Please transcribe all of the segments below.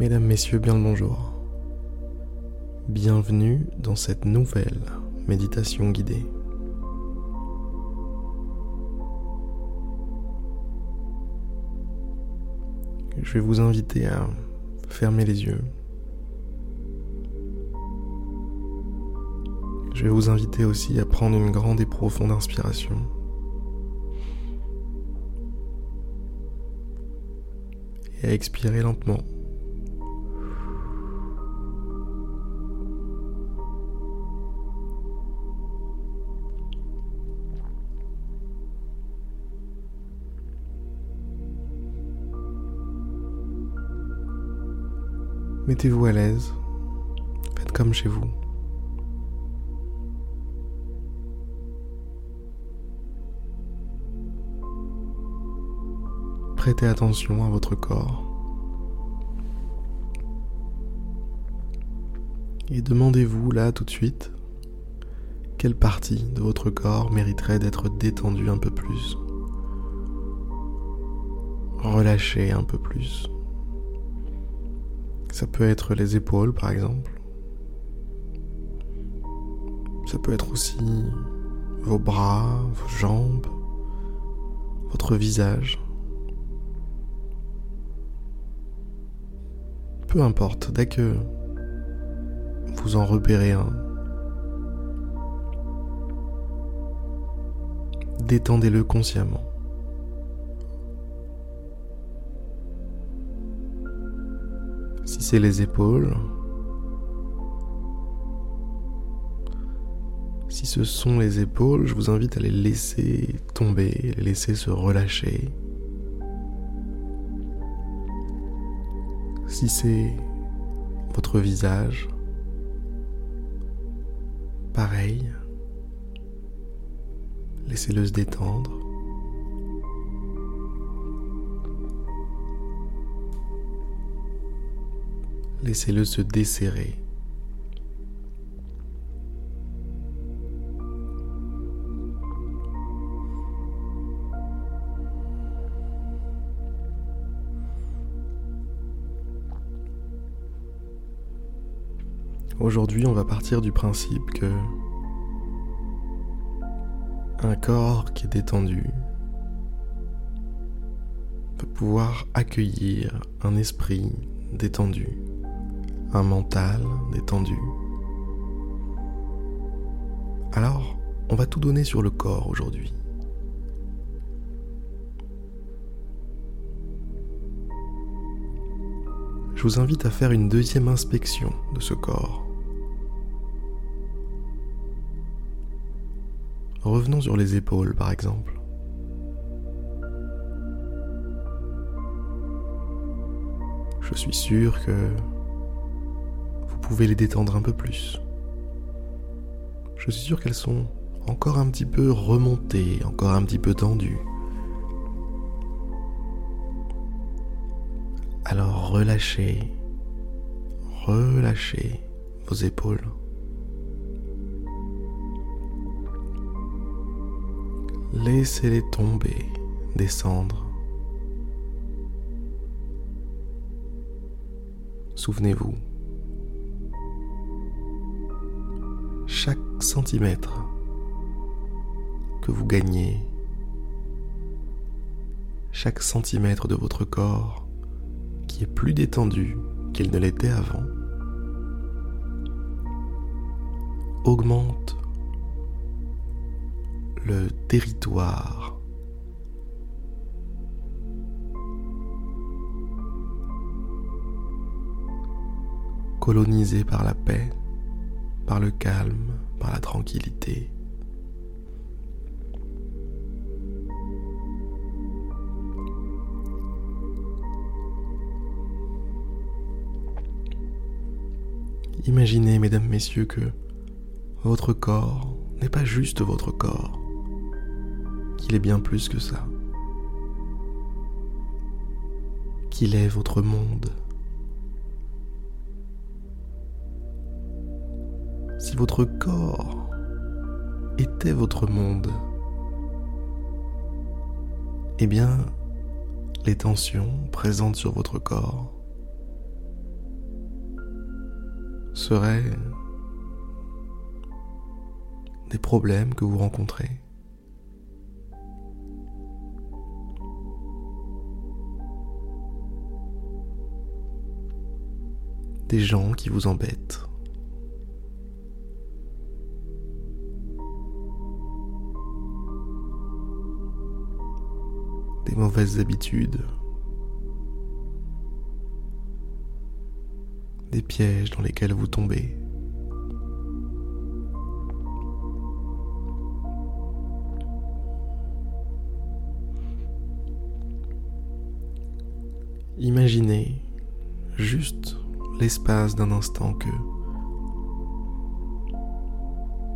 Mesdames, Messieurs, bien le bonjour. Bienvenue dans cette nouvelle méditation guidée. Je vais vous inviter à fermer les yeux. Je vais vous inviter aussi à prendre une grande et profonde inspiration. Et à expirer lentement. Mettez-vous à l'aise. Faites comme chez vous. Prêtez attention à votre corps. Et demandez-vous là tout de suite quelle partie de votre corps mériterait d'être détendue un peu plus, relâchée un peu plus. Ça peut être les épaules par exemple. Ça peut être aussi vos bras, vos jambes, votre visage. Peu importe, dès que vous en repérez un, détendez-le consciemment. Les épaules, si ce sont les épaules, je vous invite à les laisser tomber, les laisser se relâcher. Si c'est votre visage, pareil, laissez-le se détendre. Laissez-le se desserrer. Aujourd'hui, on va partir du principe que un corps qui est détendu peut pouvoir accueillir un esprit détendu un mental détendu. Alors, on va tout donner sur le corps aujourd'hui. Je vous invite à faire une deuxième inspection de ce corps. Revenons sur les épaules par exemple. Je suis sûr que pouvez les détendre un peu plus. Je suis sûr qu'elles sont encore un petit peu remontées, encore un petit peu tendues. Alors relâchez, relâchez vos épaules. Laissez-les tomber, descendre. Souvenez-vous, chaque centimètre que vous gagnez, chaque centimètre de votre corps qui est plus détendu qu'il ne l'était avant, augmente le territoire colonisé par la paix par le calme, par la tranquillité. Imaginez, mesdames, messieurs, que votre corps n'est pas juste votre corps, qu'il est bien plus que ça, qu'il est votre monde, votre corps était votre monde, eh bien, les tensions présentes sur votre corps seraient des problèmes que vous rencontrez. Des gens qui vous embêtent. Des mauvaises habitudes. Des pièges dans lesquels vous tombez. Imaginez juste l'espace d'un instant que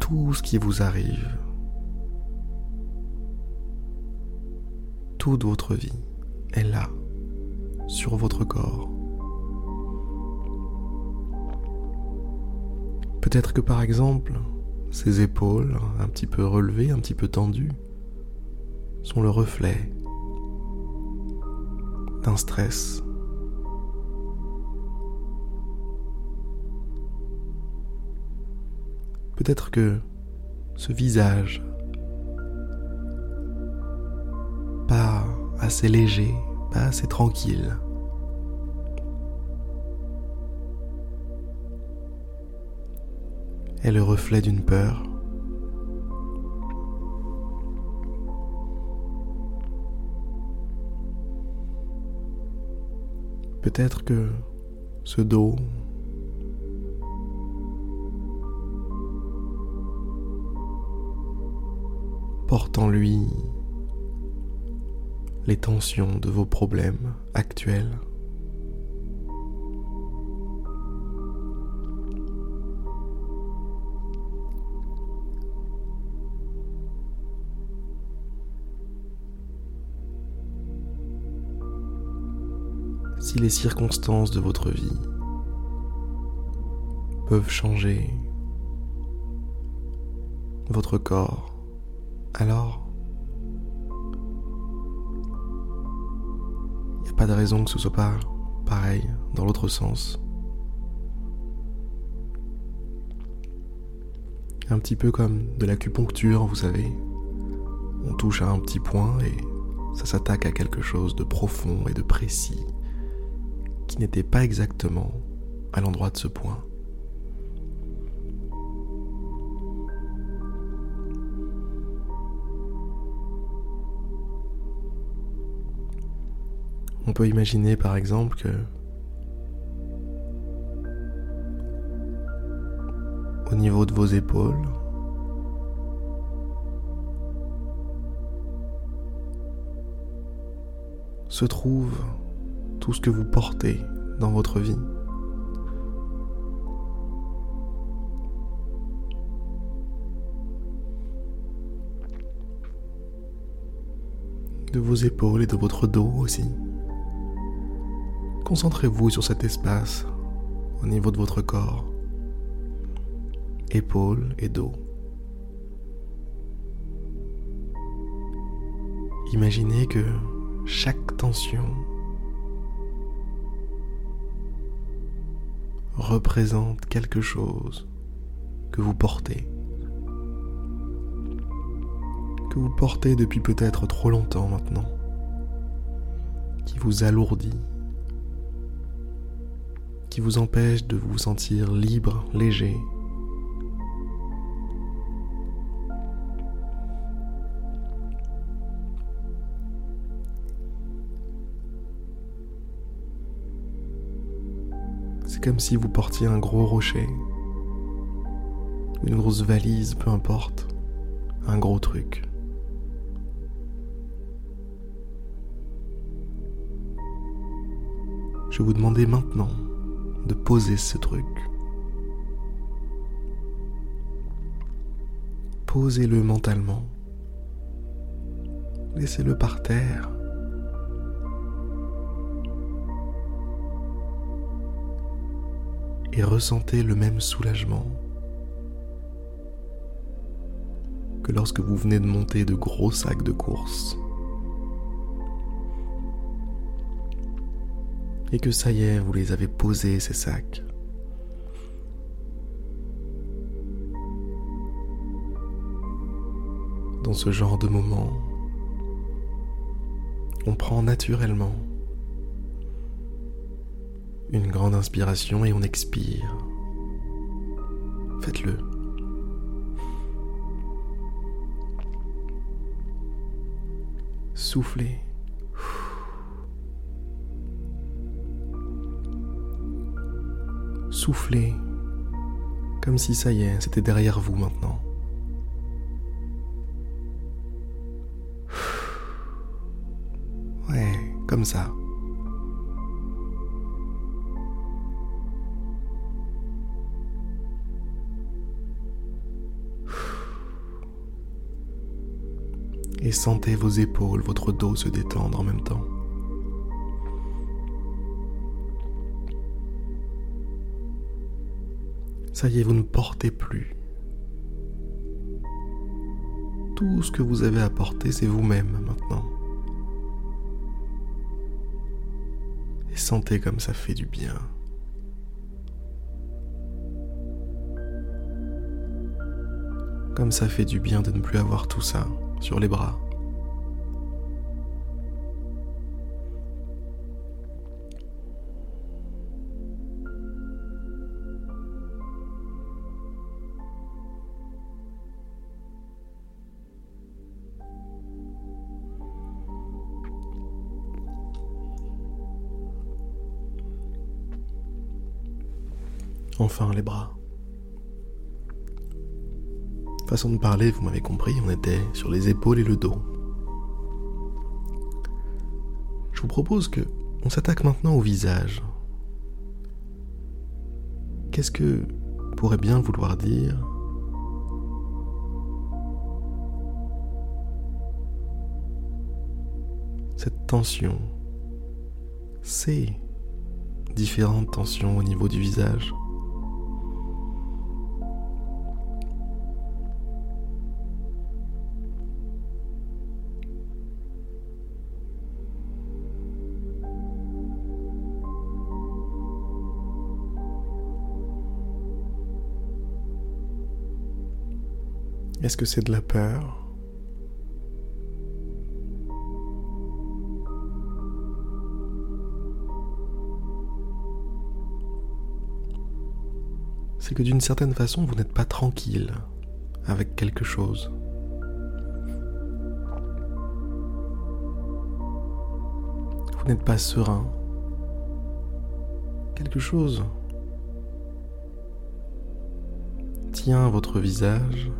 tout ce qui vous arrive, toute votre vie est là, sur votre corps. Peut-être que par exemple, ces épaules, un petit peu relevées, un petit peu tendues, sont le reflet d'un stress. Peut-être que ce visage, assez léger, pas assez tranquille, est le reflet d'une peur. Peut-être que ce dos porte en lui les tensions de vos problèmes actuels. si les circonstances de votre vie peuvent changer votre corps, alors pas de raison que ce soit pas pareil dans l'autre sens. Un petit peu comme de l'acupuncture, vous savez. On touche à un petit point et ça s'attaque à quelque chose de profond et de précis qui n'était pas exactement à l'endroit de ce point. On peut imaginer par exemple que au niveau de vos épaules, se trouve tout ce que vous portez dans votre vie. De vos épaules et de votre dos aussi. Concentrez-vous sur cet espace au niveau de votre corps. Épaules et dos. Imaginez que chaque tension représente quelque chose que vous portez, que vous portez depuis peut-être trop longtemps maintenant, qui vous alourdit, qui vous empêche de vous sentir libre, léger, C'est comme si vous portiez un gros rocher, une grosse valise, peu importe, un gros truc. Je vous demander maintenant de poser ce truc. Posez-le mentalement. Laissez-le par terre. et ressentez le même soulagement que lorsque vous venez de monter de gros sacs de course. et que ça y est, vous les avez posés, ces sacs. Dans ce genre de moment, on prend naturellement une grande inspiration et on expire. Faites-le. Soufflez. Soufflez. Comme si ça y est, c'était derrière vous maintenant. Ouais, comme ça. Et sentez vos épaules, votre dos se détendre en même temps. Ça y est, vous ne portez plus. Tout ce que vous avez à porter, c'est vous-même maintenant. Et sentez comme ça fait du bien. Comme ça fait du bien de ne plus avoir tout ça sur les bras. Enfin les bras. Façon de parler, vous m'avez compris, on était sur les épaules et le dos. Je vous propose que on s'attaque maintenant au visage. Qu'est-ce que pourrait bien vouloir dire cette tension, ces différentes tensions au niveau du visage Est-ce que c'est de la peur? C'est que d'une certaine façon, vous n'êtes pas tranquille avec quelque chose. Vous n'êtes pas serein. Quelque chose tient votre visage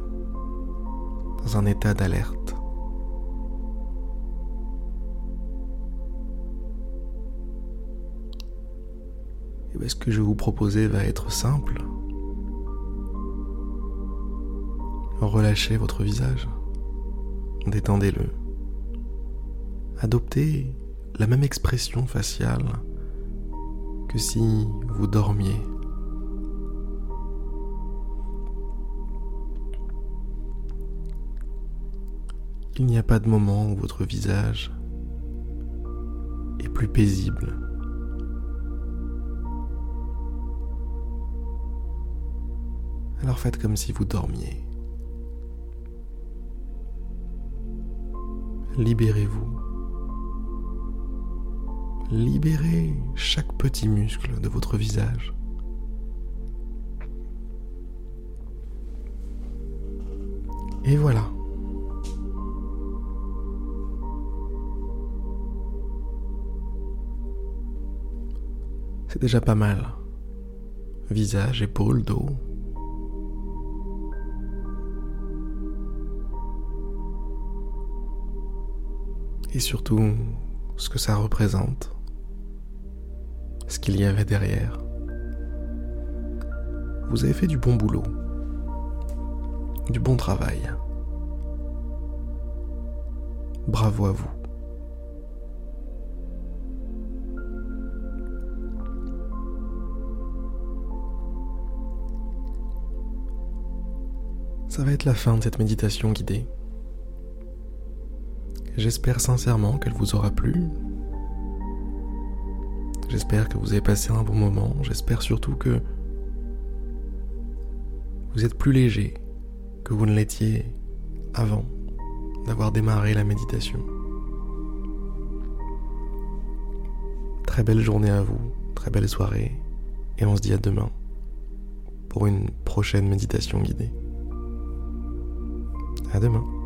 un état d'alerte. Et ce que je vais vous proposer va être simple. Relâchez votre visage. Détendez-le. Adoptez la même expression faciale que si vous dormiez. Il n'y a pas de moment où votre visage est plus paisible. Alors faites comme si vous dormiez. Libérez-vous. Libérez chaque petit muscle de votre visage. Et voilà. C'est déjà pas mal. Visage, épaules, dos. Et surtout, ce que ça représente. Ce qu'il y avait derrière. Vous avez fait du bon boulot. Du bon travail. Bravo à vous. Ça va être la fin de cette méditation guidée. J'espère sincèrement qu'elle vous aura plu. J'espère que vous avez passé un bon moment. J'espère surtout que vous êtes plus léger que vous ne l'étiez avant. d'avoir démarré la méditation. Très belle journée à vous, très belle soirée, et on se dit à demain pour une prochaine méditation guidée. 答对吗？